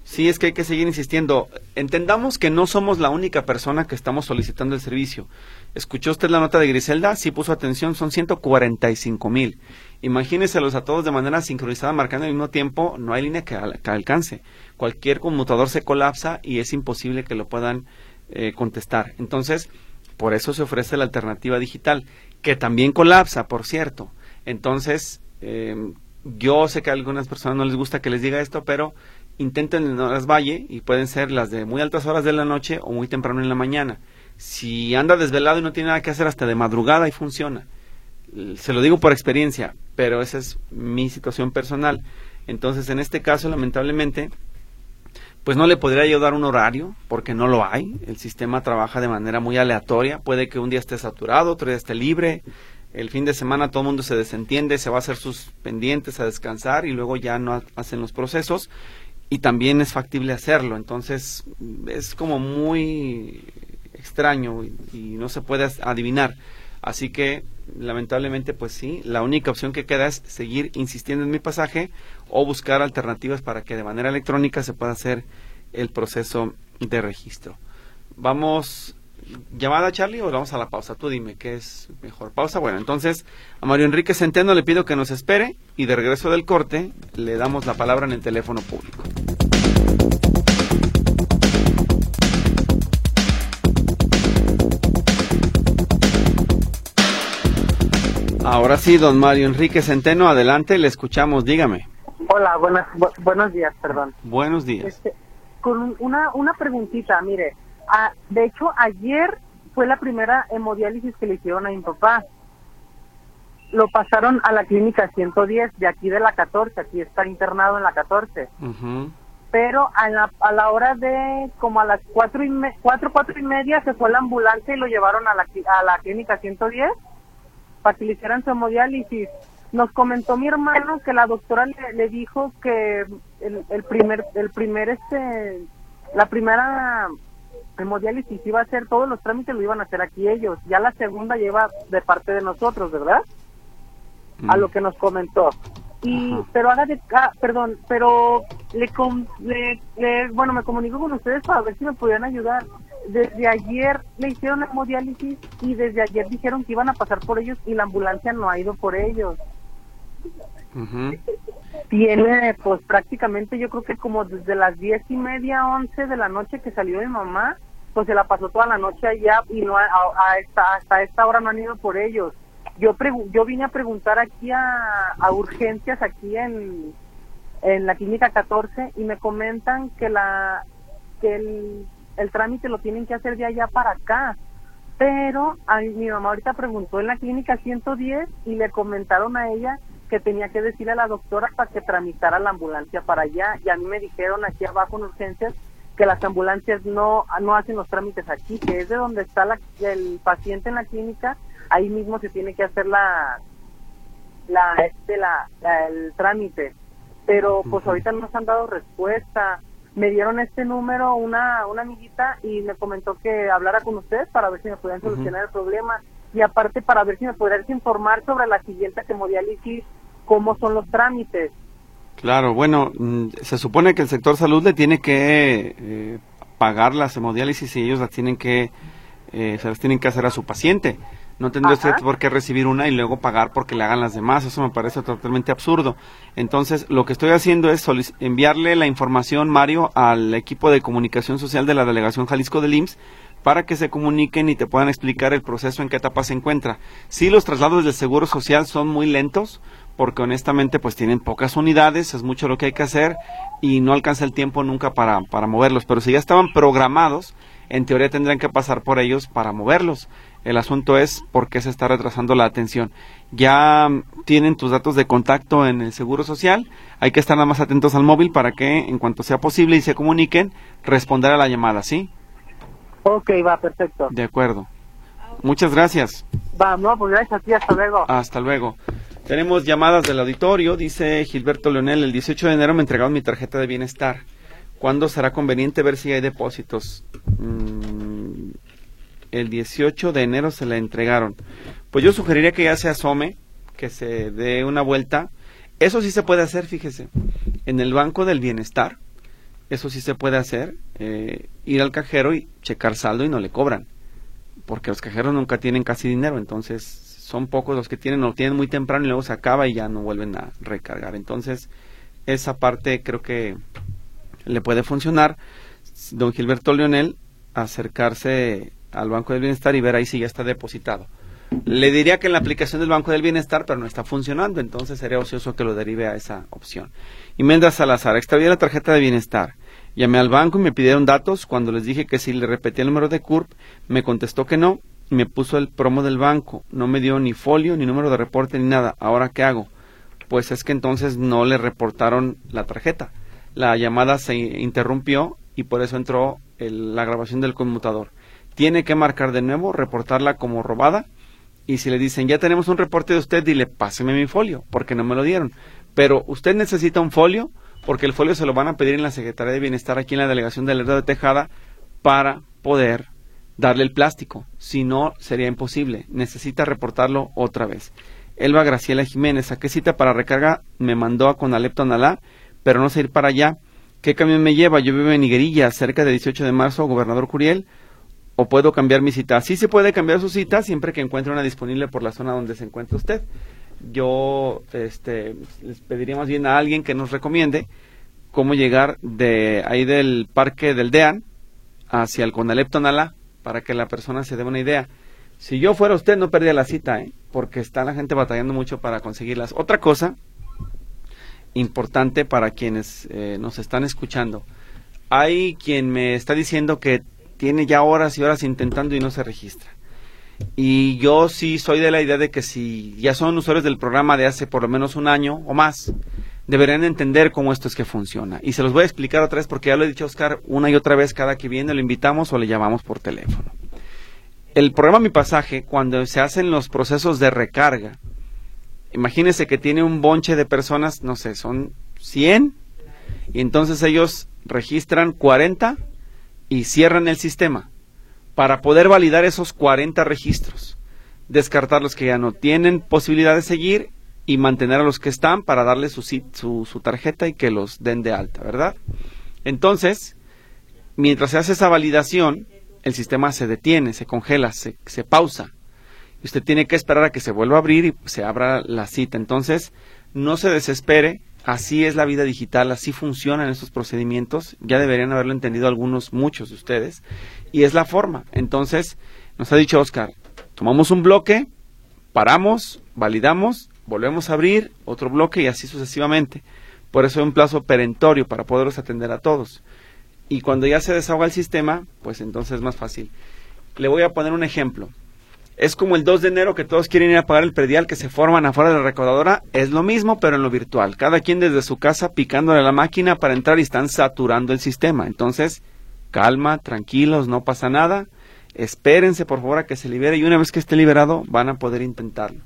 Sí, es que hay que seguir insistiendo. Entendamos que no somos la única persona que estamos solicitando el servicio. ¿Escuchó usted la nota de Griselda? Sí puso atención, son 145 mil. Imagíneselos a todos de manera sincronizada, marcando al mismo tiempo, no hay línea que, alcance. Cualquier conmutador se colapsa y es imposible que lo puedan eh, contestar. Entonces, por eso se ofrece la alternativa digital, que también colapsa, por cierto. Entonces, eh, yo sé que a algunas personas no les gusta que les diga esto, pero intenten en horas valle y pueden ser las de muy altas horas de la noche o muy temprano en la mañana. Si anda desvelado y no tiene nada que hacer hasta de madrugada y funciona. Se lo digo por experiencia, pero esa es mi situación personal. Entonces, en este caso, lamentablemente, pues no le podría yo dar un horario porque no lo hay. El sistema trabaja de manera muy aleatoria. Puede que un día esté saturado, otro día esté libre. El fin de semana todo el mundo se desentiende, se va a hacer sus pendientes a descansar y luego ya no hacen los procesos y también es factible hacerlo. Entonces es como muy extraño y, no se puede adivinar. Así que lamentablemente pues sí, la única opción que queda es seguir insistiendo en mi pasaje o buscar alternativas para que de manera electrónica se pueda hacer el proceso de registro. Vamos llamada Charlie o vamos a la pausa? Tú dime qué es mejor. Pausa. Bueno, entonces a Mario Enrique Centeno le pido que nos espere y de regreso del corte le damos la palabra en el teléfono público. Ahora sí, don Mario Enrique Centeno, adelante, le escuchamos, dígame. Hola, buenas, buenos días, perdón. Buenos días. Este, con una, una preguntita, mire, Ah, de hecho, ayer fue la primera hemodiálisis que le hicieron a mi papá. Lo pasaron a la clínica 110 de aquí de la 14, aquí está internado en la 14. Pero a la, a la hora de como a las cuatro y, cuatro, cuatro y media se fue la ambulancia y lo llevaron a la, a la clínica 110 para que le hicieran su hemodiálisis. Nos comentó mi hermano que la doctora le, le dijo que el, el primer, el primer este, la primera hemodiálisis iba a hacer, todos los trámites lo iban a hacer aquí ellos. Ya la segunda lleva de parte de nosotros, ¿verdad? A lo mm. que nos comentó. Y, pero haga de, ah, perdón, pero le, le, bueno, me comunico con ustedes para ver si me podían ayudar. Desde ayer le hicieron hemodiálisis y desde ayer dijeron que iban a pasar por ellos y la ambulancia no ha ido por ellos. Tiene, pues prácticamente yo creo que como desde las diez y media, once de la noche que salió mi mamá, pues se la pasó toda la noche allá y no a, esta, hasta esta hora no han ido por ellos. Yo yo vine a preguntar aquí a, a urgencias aquí en, en la clínica 14 y me comentan que la que el, el trámite lo tienen que hacer de allá para acá. Pero a mi mamá ahorita preguntó en la clínica 110 y le comentaron a ella que tenía que decirle a la doctora para que tramitara la ambulancia para allá. Y a mí me dijeron aquí abajo en urgencias que las ambulancias no, no hacen los trámites aquí, que es de donde está la, el paciente en la clínica, ahí mismo se tiene que hacer la, la, este, la, el trámite. Pero pues ahorita no nos han dado respuesta. Me dieron este número una, una amiguita y me comentó que hablara con ustedes para ver si me podían solucionar el problema. Y aparte para ver si me podrías informar sobre la siguiente hemodiálisis, cómo son los trámites. Claro, bueno, mm, se supone que el sector salud le tiene que eh, pagar las hemodiálisis y ellos las tienen que, eh, se las tienen que hacer a su paciente. No tendría usted por qué recibir una y luego pagar porque le hagan las demás. Eso me parece totalmente absurdo. Entonces, lo que estoy haciendo es enviarle la información, Mario, al equipo de comunicación social de la Delegación Jalisco del IMSS para que se comuniquen y te puedan explicar el proceso en qué etapa se encuentra. Sí, los traslados del Seguro Social son muy lentos, porque honestamente pues tienen pocas unidades, es mucho lo que hay que hacer y no alcanza el tiempo nunca para, para moverlos, pero si ya estaban programados, en teoría tendrían que pasar por ellos para moverlos. El asunto es por qué se está retrasando la atención. Ya tienen tus datos de contacto en el Seguro Social, hay que estar nada más atentos al móvil para que en cuanto sea posible y se comuniquen, responder a la llamada, ¿sí? Ok, va, perfecto. De acuerdo. Muchas gracias. Va, no, pues gracias a ti, hasta luego. Hasta luego. Tenemos llamadas del auditorio. Dice Gilberto Leonel, el 18 de enero me entregaron mi tarjeta de bienestar. ¿Cuándo será conveniente ver si hay depósitos? Mm, el 18 de enero se la entregaron. Pues yo sugeriría que ya se asome, que se dé una vuelta. Eso sí se puede hacer, fíjese. En el Banco del Bienestar eso sí se puede hacer, eh, ir al cajero y checar saldo y no le cobran, porque los cajeros nunca tienen casi dinero, entonces son pocos los que tienen, lo tienen muy temprano y luego se acaba y ya no vuelven a recargar. Entonces, esa parte creo que le puede funcionar. Don Gilberto Leonel, acercarse al Banco del Bienestar y ver ahí si ya está depositado. Le diría que en la aplicación del Banco del Bienestar, pero no está funcionando, entonces sería ocioso que lo derive a esa opción. Y Mendas Salazar, extravié la tarjeta de bienestar. Llamé al banco y me pidieron datos. Cuando les dije que si le repetía el número de CURP, me contestó que no me puso el promo del banco. No me dio ni folio, ni número de reporte, ni nada. ¿Ahora qué hago? Pues es que entonces no le reportaron la tarjeta. La llamada se interrumpió y por eso entró la grabación del conmutador. Tiene que marcar de nuevo, reportarla como robada y si le dicen, ya tenemos un reporte de usted, dile, páseme mi folio, porque no me lo dieron. Pero usted necesita un folio, porque el folio se lo van a pedir en la Secretaría de Bienestar aquí en la Delegación de Lerdo de Tejada para poder darle el plástico. Si no, sería imposible. Necesita reportarlo otra vez. Elba Graciela Jiménez, ¿a qué cita para recarga? Me mandó a Conalep Nalá, pero no sé ir para allá. ¿Qué camión me lleva? Yo vivo en Higuerilla, cerca de 18 de marzo, Gobernador Curiel o puedo cambiar mi cita. Sí se puede cambiar su cita siempre que encuentre una disponible por la zona donde se encuentre usted. Yo este, les pediría más bien a alguien que nos recomiende cómo llegar de ahí del parque del DEAN hacia el Conalep Tonalá para que la persona se dé una idea. Si yo fuera usted no perdía la cita, ¿eh? porque está la gente batallando mucho para conseguirlas. Otra cosa importante para quienes eh, nos están escuchando. Hay quien me está diciendo que tiene ya horas y horas intentando y no se registra. Y yo sí soy de la idea de que si ya son usuarios del programa de hace por lo menos un año o más, deberían entender cómo esto es que funciona. Y se los voy a explicar otra vez porque ya lo he dicho Oscar una y otra vez cada que viene, lo invitamos o le llamamos por teléfono. El programa Mi Pasaje, cuando se hacen los procesos de recarga, imagínense que tiene un bonche de personas, no sé, son 100, y entonces ellos registran 40 y cierran el sistema para poder validar esos 40 registros, descartar los que ya no tienen posibilidad de seguir y mantener a los que están para darle su, su, su tarjeta y que los den de alta, ¿verdad? Entonces, mientras se hace esa validación, el sistema se detiene, se congela, se, se pausa. Y usted tiene que esperar a que se vuelva a abrir y se abra la cita. Entonces, no se desespere, Así es la vida digital, así funcionan estos procedimientos. Ya deberían haberlo entendido algunos, muchos de ustedes. Y es la forma. Entonces, nos ha dicho Oscar, tomamos un bloque, paramos, validamos, volvemos a abrir otro bloque y así sucesivamente. Por eso hay un plazo perentorio para poderlos atender a todos. Y cuando ya se desahoga el sistema, pues entonces es más fácil. Le voy a poner un ejemplo. Es como el 2 de enero que todos quieren ir a pagar el predial que se forman afuera de la recaudadora. Es lo mismo, pero en lo virtual. Cada quien desde su casa picándole a la máquina para entrar y están saturando el sistema. Entonces, calma, tranquilos, no pasa nada. Espérense, por favor, a que se libere y una vez que esté liberado van a poder intentarlo.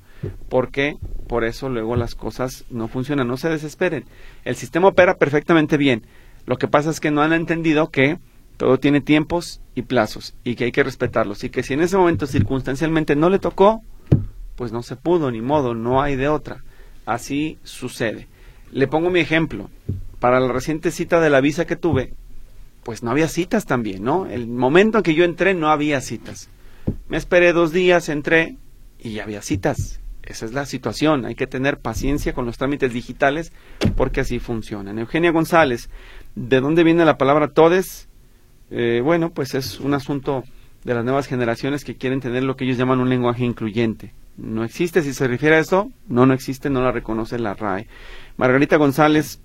Porque por eso luego las cosas no funcionan. No se desesperen. El sistema opera perfectamente bien. Lo que pasa es que no han entendido que todo tiene tiempos y plazos y que hay que respetarlos y que si en ese momento circunstancialmente no le tocó, pues no se pudo, ni modo, no hay de otra. Así sucede. Le pongo mi ejemplo. Para la reciente cita de la visa que tuve, pues no había citas también, ¿no? El momento en que yo entré no había citas. Me esperé dos días, entré y ya había citas. Esa es la situación. Hay que tener paciencia con los trámites digitales porque así funcionan. Eugenia González, ¿de dónde viene la palabra todes? Eh, bueno, pues es un asunto de las nuevas generaciones que quieren tener lo que ellos llaman un lenguaje incluyente. No existe, si se refiere a eso, no, no existe, no la reconoce la RAE. Margarita González,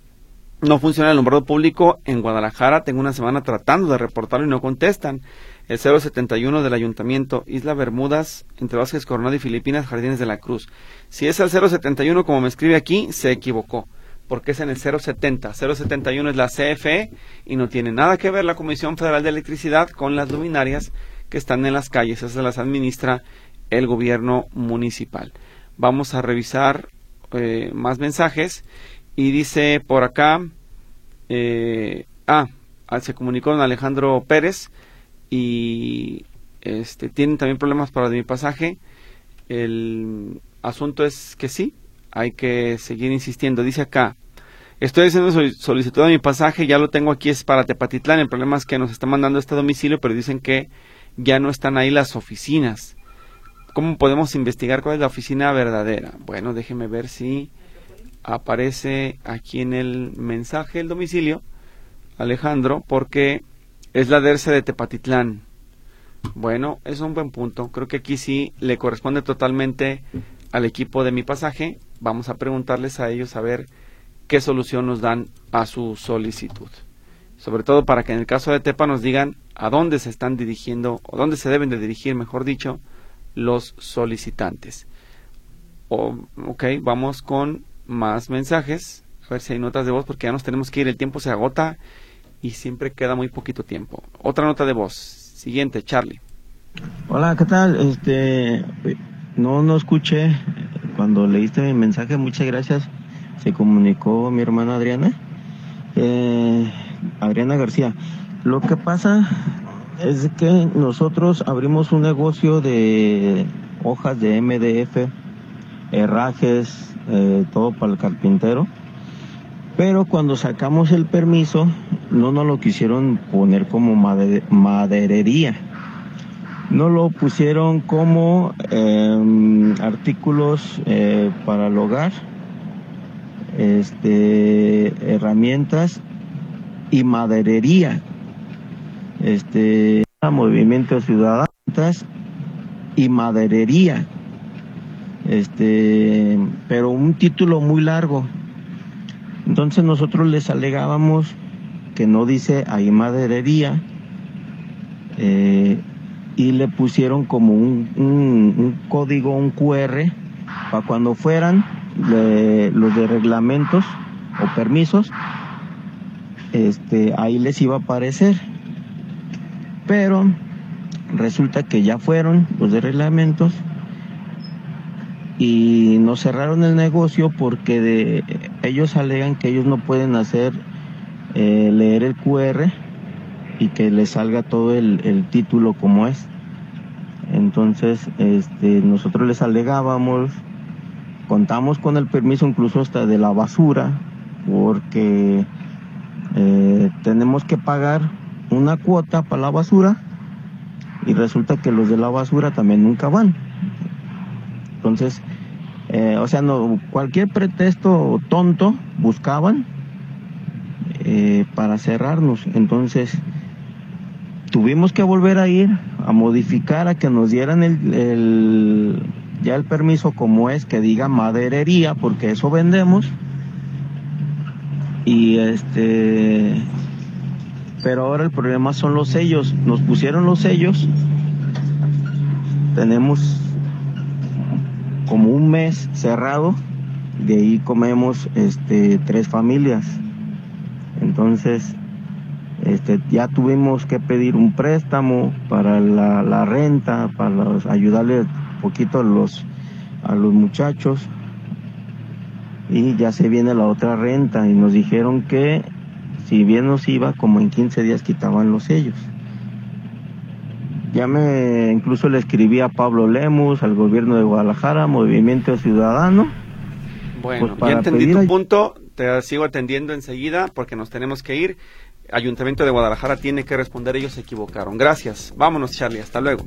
no funciona el nombrado público en Guadalajara, tengo una semana tratando de reportarlo y no contestan. El 071 del Ayuntamiento, Isla Bermudas, entre Vázquez Coronado y Filipinas, Jardines de la Cruz. Si es el 071 como me escribe aquí, se equivocó porque es en el 070. 071 es la CFE y no tiene nada que ver la Comisión Federal de Electricidad con las luminarias que están en las calles. Esas las administra el gobierno municipal. Vamos a revisar eh, más mensajes y dice por acá, eh, ah, se comunicó con Alejandro Pérez y este, tienen también problemas para mi pasaje. El asunto es que sí, hay que seguir insistiendo. Dice acá, Estoy haciendo solicitud de mi pasaje, ya lo tengo aquí, es para Tepatitlán. El problema es que nos está mandando este domicilio, pero dicen que ya no están ahí las oficinas. ¿Cómo podemos investigar cuál es la oficina verdadera? Bueno, déjeme ver si aparece aquí en el mensaje el domicilio, Alejandro, porque es la DERCE de Tepatitlán. Bueno, es un buen punto. Creo que aquí sí le corresponde totalmente al equipo de mi pasaje. Vamos a preguntarles a ellos a ver qué solución nos dan a su solicitud. Sobre todo para que en el caso de Tepa nos digan a dónde se están dirigiendo, o dónde se deben de dirigir, mejor dicho, los solicitantes. ok, vamos con más mensajes. A ver si hay notas de voz, porque ya nos tenemos que ir. El tiempo se agota y siempre queda muy poquito tiempo. Otra nota de voz. Siguiente, Charlie. Hola, ¿qué tal? Este, no, no escuché cuando leíste mi mensaje. Muchas gracias. Se comunicó mi hermana Adriana. Eh, Adriana García. Lo que pasa es que nosotros abrimos un negocio de hojas de MDF, herrajes, eh, todo para el carpintero. Pero cuando sacamos el permiso, no nos lo quisieron poner como maderería. No lo pusieron como em, artículos eh, para el hogar, este, herramientas y maderería. Este, movimiento ciudadano y maderería. Este, pero un título muy largo. Entonces nosotros les alegábamos que no dice ahí maderería eh, y le pusieron como un, código, un QR, para cuando fueran los de reglamentos o permisos, este, ahí les iba a aparecer. Pero resulta que ya fueron los de reglamentos y nos cerraron el negocio porque ellos alegan que ellos no pueden hacer eh, leer el QR y que les salga todo el, el, título como es. Entonces, este, nosotros les alegábamos, contamos con el permiso incluso hasta de la basura, porque eh, tenemos que pagar una cuota para la basura y resulta que los de la basura también nunca van. Entonces, eh, o sea, no, cualquier pretexto tonto buscaban eh, para cerrarnos. Entonces, tuvimos que volver a ir a modificar, a que nos dieran el, el ya el permiso como es, que diga maderería, porque eso vendemos y este, pero ahora el problema son los sellos. Nos pusieron los sellos. Tenemos como un mes cerrado. De ahí comemos este, tres familias. Entonces, este, ya tuvimos que pedir un préstamo para la, la renta, para ayudarle un poquito a los, a los muchachos y ya se viene la otra renta y nos dijeron que si bien nos iba, como en 15 días quitaban los sellos. Ya me incluso le escribí a Pablo Lemus, al gobierno de Guadalajara, Movimiento Ciudadano. Bueno, pues ya entendí tu punto, te sigo atendiendo enseguida porque nos tenemos que ir. Ayuntamiento de Guadalajara tiene que responder, ellos se equivocaron. Gracias. Vámonos, Charlie, hasta luego.